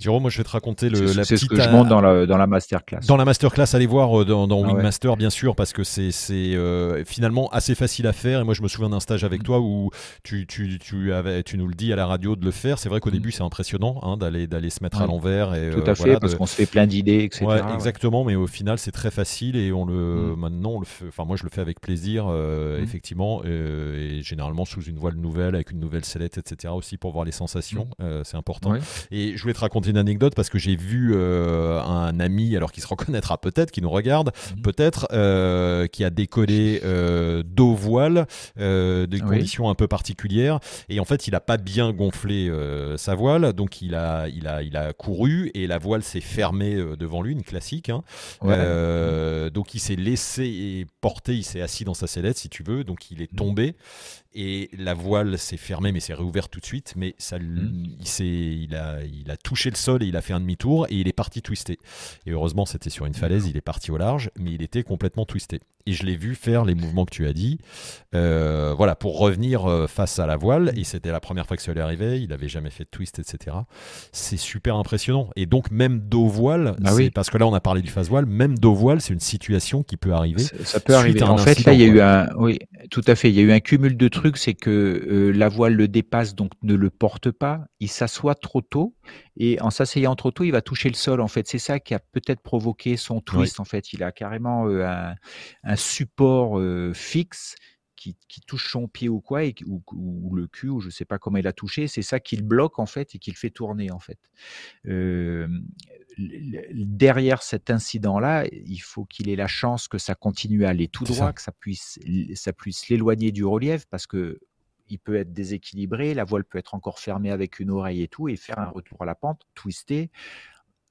Jérôme, moi je vais te raconter le, la petite. ce que je montre dans la, dans la masterclass. Dans la masterclass, allez voir euh, dans, dans ah Wingmaster, bien sûr, parce que c'est euh, finalement assez facile à faire. Et moi je me souviens d'un stage avec mm. toi où tu, tu, tu, avais, tu nous le dis à la radio de le faire. C'est vrai qu'au mm. début c'est impressionnant hein, d'aller se mettre à l'envers. et Tout à euh, fait, parce qu'on se fait plein d'idées, etc. exactement, mais au final c'est très facile et on le, mm. maintenant on le fait, enfin moi je le fais avec plaisir, effectivement, et, généralement sous une voile nouvelle, avec une nouvelle sellette, etc. aussi pour voir les sensations, c'est important. Et je voulais te raconter une anecdote parce que j'ai vu euh, un ami, alors qui se reconnaîtra peut-être, qui nous regarde, mhm. peut-être, euh, qui a décollé euh, d'eau voile, des conditions un peu particulières, et en fait il n'a pas bien gonflé sa voile, donc il a, il a, il a couru et la voile s'est fermée devant lui, une classique. Hein. donc il s'est laissé porter, il s'est assis dans sa sellette si tu veux, donc il est mhm. tombé et la voile s'est fermée mais s'est réouverte tout de suite. Mais ça mmh. il, il, a, il a touché le sol et il a fait un demi-tour et il est parti twister. Et heureusement c'était sur une falaise il est parti au large mais il était complètement twisté. Et je l'ai vu faire les mouvements que tu as dit euh, voilà pour revenir euh, face à la voile. Et c'était la première fois que ça lui arrivait. Il avait jamais fait de twist etc c'est super impressionnant. Et donc même dos voile bah parce que là on a parlé du face voile. Même dos voile c'est une situation qui peut arriver ça, peut arriver. en fait là il y a eu un oui tout à fait il y a eu un cumul de trucs c'est que euh, la voile le dépasse, donc ne le porte pas. Il s'assoit trop tôt et en s'asseyant trop tôt, il va toucher le sol. En fait, c'est ça qui a peut-être provoqué son twist. En fait, il a carrément euh, un, support euh, fixe qui, touche son pied ou quoi, ou, le cul, ou je ne sais pas comment il a touché, c'est ça qui le bloque en fait et qui le fait tourner en fait derrière cet incident-là, il faut qu'il ait la chance que ça continue à aller tout droit, que ça puisse, ça puisse l'éloigner du relief, parce que il peut être déséquilibré, la voile peut être encore fermée avec une oreille et tout, et faire un retour à la pente, twister.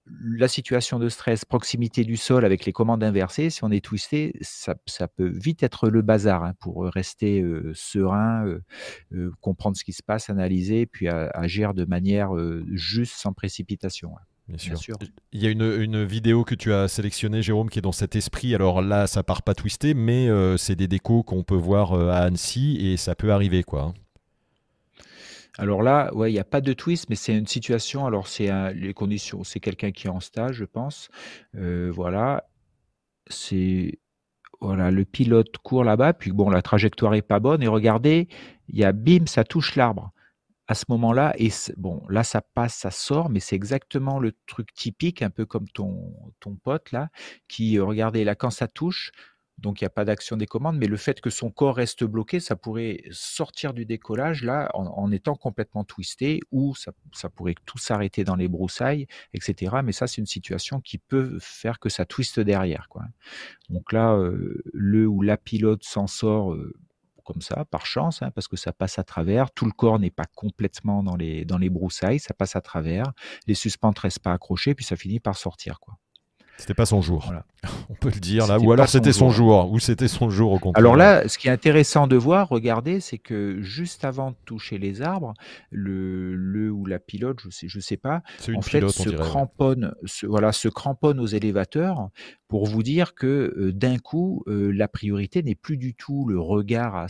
La situation de stress, proximité du sol avec les commandes inversées, si on est twisté, ça, peut vite être le bazar hein, pour rester euh, serein, euh, euh, comprendre ce qui se passe, analyser, puis agir de manière juste, sans précipitation. Hein. Bien sûr. Il y a une, vidéo que tu as sélectionnée, Jérôme, qui est dans cet esprit. Alors là, ça part pas twisté, mais c'est des décos qu'on peut voir à Annecy et ça peut arriver, quoi. Alors là, ouais, il n'y a pas de twist, mais c'est une situation. Alors c'est les conditions, c'est quelqu'un qui est en stage, je pense. Euh, voilà, c'est voilà, le pilote court là-bas, puis bon, la trajectoire est pas bonne. Et regardez, il y a bim, ça touche l'arbre à ce moment-là, et bon, là, ça passe, ça sort, mais c'est exactement le truc typique, un peu comme ton, ton pote là, qui, euh, regardez, là, quand ça touche, donc il n'y a pas d'action des commandes, mais le fait que son corps reste bloqué, ça pourrait sortir du décollage là en, étant complètement twisté, ou ça, pourrait tout s'arrêter dans les broussailles, etc. Mais ça, c'est une situation qui peut faire que ça twiste derrière. Quoi. Donc là, euh, le ou la pilote s'en sort. Euh, comme ça, par chance, hein, parce que ça passe à travers. Tout le corps n'est pas complètement dans les, dans les broussailles, ça passe à travers. Les suspentes ne restent pas accrochées, puis ça finit par sortir. quoi. C'était pas son jour. On peut le dire là. Ou alors c'était son jour. Ou c'était son jour au contraire. Alors là, ce qui est intéressant de voir, regardez, c'est que juste avant de toucher les arbres, le, le ou la pilote, je sais, je sais pas, en fait, se cramponne, voilà, se cramponne aux élévateurs pour vous dire que euh, d'un coup, euh, la priorité n'est plus du tout le regard à,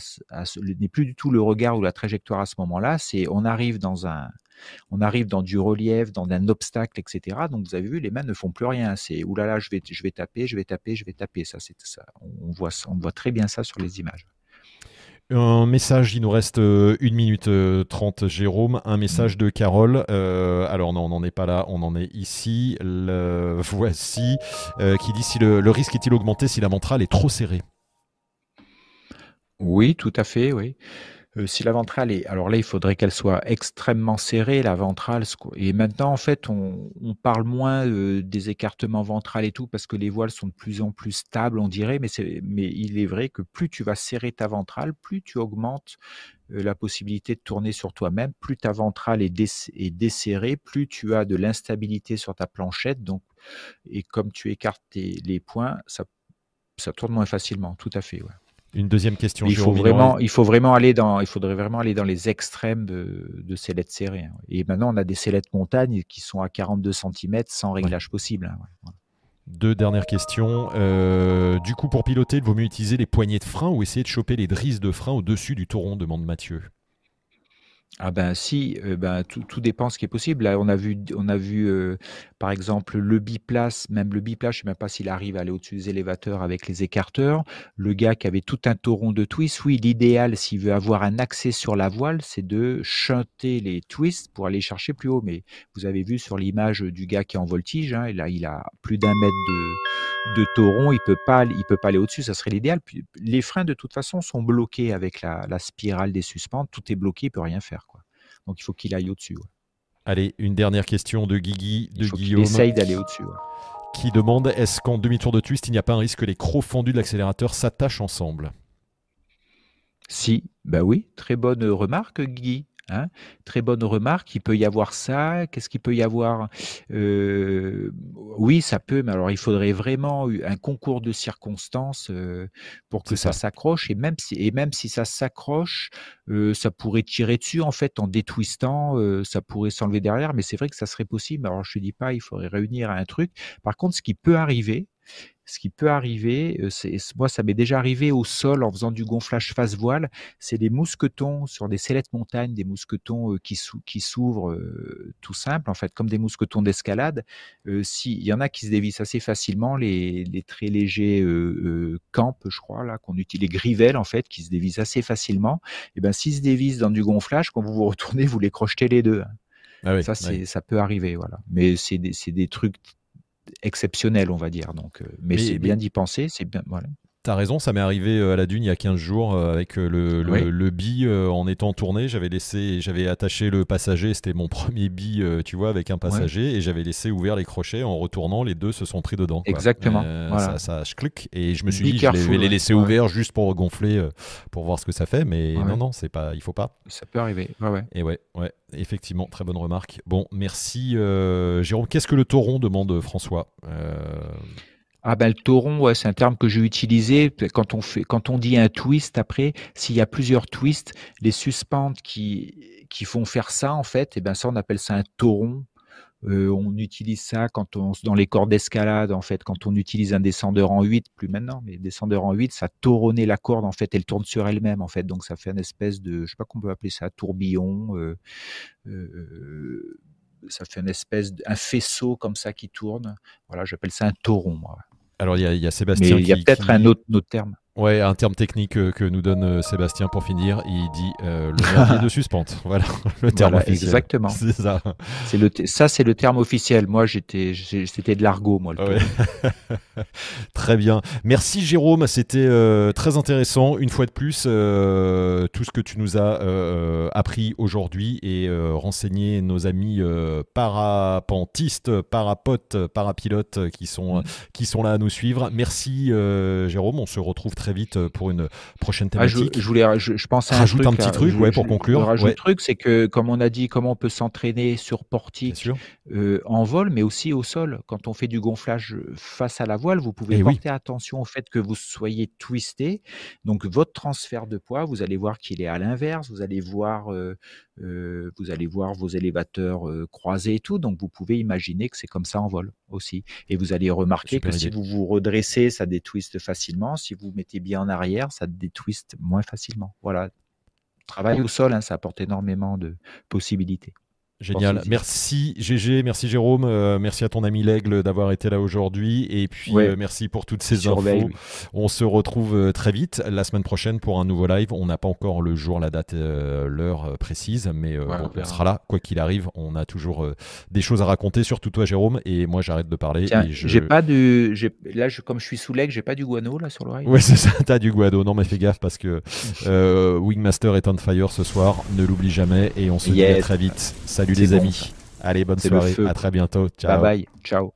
n'est plus du tout le regard ou la trajectoire à ce moment-là. C'est on arrive dans un on arrive dans du relief, dans un obstacle, etc. Donc vous avez vu, les mains ne font plus rien. C'est oulala, je vais, je vais taper, je vais taper, je vais taper. Ça, c'est ça. On voit, on voit très bien ça sur les images. Un message, il nous reste 1 euh, minute 30, euh, Jérôme. Un message de Carole. Euh, alors non, on n'en est pas là, on en est ici. Le voici, qui dit si le, le risque est-il augmenté si la mentale est trop serrée? Oui, tout à fait, oui. Euh, si la ventrale est, alors là, il faudrait qu'elle soit extrêmement serrée, la ventrale. Et maintenant, en fait, on, parle moins euh, des écartements ventrales et tout parce que les voiles sont de plus en plus stables, on dirait. Mais, il est vrai que plus tu vas serrer ta ventrale, plus tu augmentes euh, la possibilité de tourner sur toi-même. Plus ta ventrale est, desserrée, plus tu as de l'instabilité sur ta planchette. Donc, et comme tu écartes les points, ça, ça tourne moins facilement. Tout à fait. Ouais. Une deuxième question. Il faut vraiment, il faut vraiment aller dans, il faudrait vraiment aller dans les extrêmes de, de sellettes serrées. Hein. Et maintenant, on a des sellettes montagne qui sont à 42 cm sans réglage possible. Hein, Deux dernières questions. Euh, du coup, pour piloter, il vaut mieux utiliser les poignées de frein ou essayer de choper les drisses de frein au-dessus du tauron, demande Mathieu. Ah ben si, euh, ben, tout, tout dépend ce qui est possible. Là, on a vu, on a vu euh, par exemple le biplace, même le biplace, je sais même pas s'il arrive à aller au-dessus des élévateurs avec les écarteurs. Le gars qui avait tout un tauron de twist, oui, l'idéal s'il veut avoir un accès sur la voile, c'est de chanter les twists pour aller chercher plus haut. Mais vous avez vu sur l'image du gars qui est en voltige, hein, là il a plus d'un mètre de, de tauron, il peut pas, il peut pas aller au-dessus, ça serait l'idéal. Les freins de toute façon sont bloqués avec la, la spirale des suspentes, tout est bloqué, il peut rien faire. Donc il faut qu'il aille au-dessus. Allez, une dernière question de Guigui, de il faut Guillaume. essaye d'aller au-dessus. Qui demande est-ce qu'en demi-tour de twist, il n'y a pas un risque que les crocs fondus de l'accélérateur s'attachent ensemble? Si, bah oui, très bonne remarque, Guigui. Hein. Très bonne remarque. Il peut y avoir ça. Qu'est-ce qu'il peut y avoir? Euh, Oui, ça peut, mais alors il faudrait vraiment un concours de circonstances euh, pour que ça, s'accroche. Et même si, et même si ça s'accroche, euh, ça pourrait tirer dessus en fait en détwistant. ça pourrait s'enlever derrière, mais c'est vrai que ça serait possible. Alors je ne dis pas, il faudrait réunir un truc. Par contre, ce qui peut arriver, ce qui peut arriver, c'est moi ça m'est déjà arrivé au sol en faisant du gonflage face voile, c'est des mousquetons sur des sellettes montagnes, des mousquetons qui s'ouvrent tout simple en fait, comme des mousquetons d'escalade. S'il y en a qui se dévissent assez facilement, les, très légers euh, camp, je crois là, qu'on utilise les grivelles en fait, qui se dévissent assez facilement. Et ben s'ils se dévissent dans du gonflage, quand vous vous retournez, vous les crochetez les deux. Ah ça, ça peut arriver, voilà. Mais c'est des, c'est des trucs exceptionnel, on va dire. Donc, euh, mais, c'est bien d'y penser, c'est bien. Voilà. T'as raison, ça m'est arrivé euh, à la dune il y a 15 jours euh, avec euh, le, le, bi en étant tourné. J'avais laissé, j'avais attaché le passager, c'était mon premier bi, tu vois, avec un passager, et j'avais laissé ouvert les crochets. En retournant, les deux se sont pris dedans. Exactement. Ça, ça clique, et je me suis dit, je vais les laisser ouverts juste pour gonfler, pour voir ce que ça fait, mais non, non, c'est pas, il faut pas. Ça peut arriver. Ouais, Et ouais, ouais, effectivement, très bonne remarque. Bon, merci Jérôme. Qu'est-ce que le tauron demande François ah ben le tauron, ouais, c'est un terme que j'ai utilisé quand on fait, quand on dit un twist. Après, s'il y a plusieurs twists, les suspentes qui qui font faire ça en fait, et eh ben ça on appelle ça un tauron. Euh, on utilise ça quand on dans les cordes d'escalade en fait, quand on utilise un descendeur en 8, plus maintenant, mais descendeur en 8, ça tauronner la corde en fait, elle tourne sur elle-même en fait, donc ça fait une espèce de, je sais pas qu'on peut appeler ça, tourbillon. Euh, euh, ça fait une espèce, un faisceau comme ça qui tourne. Voilà, j'appelle ça un tauron. Moi. Alors, il y, a Sébastien. Mais il y a peut-être un autre, autre terme. Ouais, un terme technique euh, que, nous donne euh, Sébastien pour finir. Il dit euh, le merdier de suspente. Voilà, le terme officiel. Exactement. C'est ça. C'est le ça, c'est le terme officiel. Moi, j'étais, c'était de l'argot, moi. Le très bien. Merci Jérôme, c'était très intéressant. Une fois de plus, tout ce que tu nous as appris aujourd'hui et renseigné nos amis parapentistes, parapotes, parapilotes qui sont mm. qui sont là à nous suivre. Merci Jérôme. On se retrouve très très vite euh, pour une prochaine ah, thématique. je, voulais, je, pense à un, truc, un petit truc, ouais, pour conclure. Un truc, c'est que, comme on a dit, comment on peut s'entraîner sur portique euh, en vol, mais aussi au sol. Quand on fait du gonflage face à la voile, vous pouvez eh porter attention au fait que vous soyez twisté. Donc, votre transfert de poids, vous allez voir qu'il est à l'inverse. Vous allez voir euh, euh, vous allez voir vos élévateurs euh, croisés et tout. Donc, vous pouvez imaginer que c'est comme ça en vol aussi. Et vous allez remarquer que si vous vous redressez, ça détwiste facilement. Si vous, vous bien en arrière, ça détwiste moins facilement. Voilà. Travail au sol, hein, ça apporte énormément de possibilités. Génial. Merci GG, merci Jérôme, euh, merci à ton ami L'Aigle d'avoir été là aujourd'hui et puis euh, merci pour toutes ces infos. On se retrouve euh, très vite la semaine prochaine pour un nouveau live. On n'a pas encore le jour, la date, l'heure précise, mais on, sera là quoi qu'il arrive. On a toujours des choses à raconter, surtout toi Jérôme. Et moi j'arrête de parler. J'ai pas du, là je, comme je suis sous l'aigle, j'ai pas du guano là sur l'oreille. Ouais c'est ça, t'as du guano. Non mais fais gaffe parce que Wingmaster est on fire ce soir. Ne l'oublie jamais et on se dit à très vite. Salut les amis. Allez, bonne soirée. À très bientôt. Ciao. Bye bye. Ciao.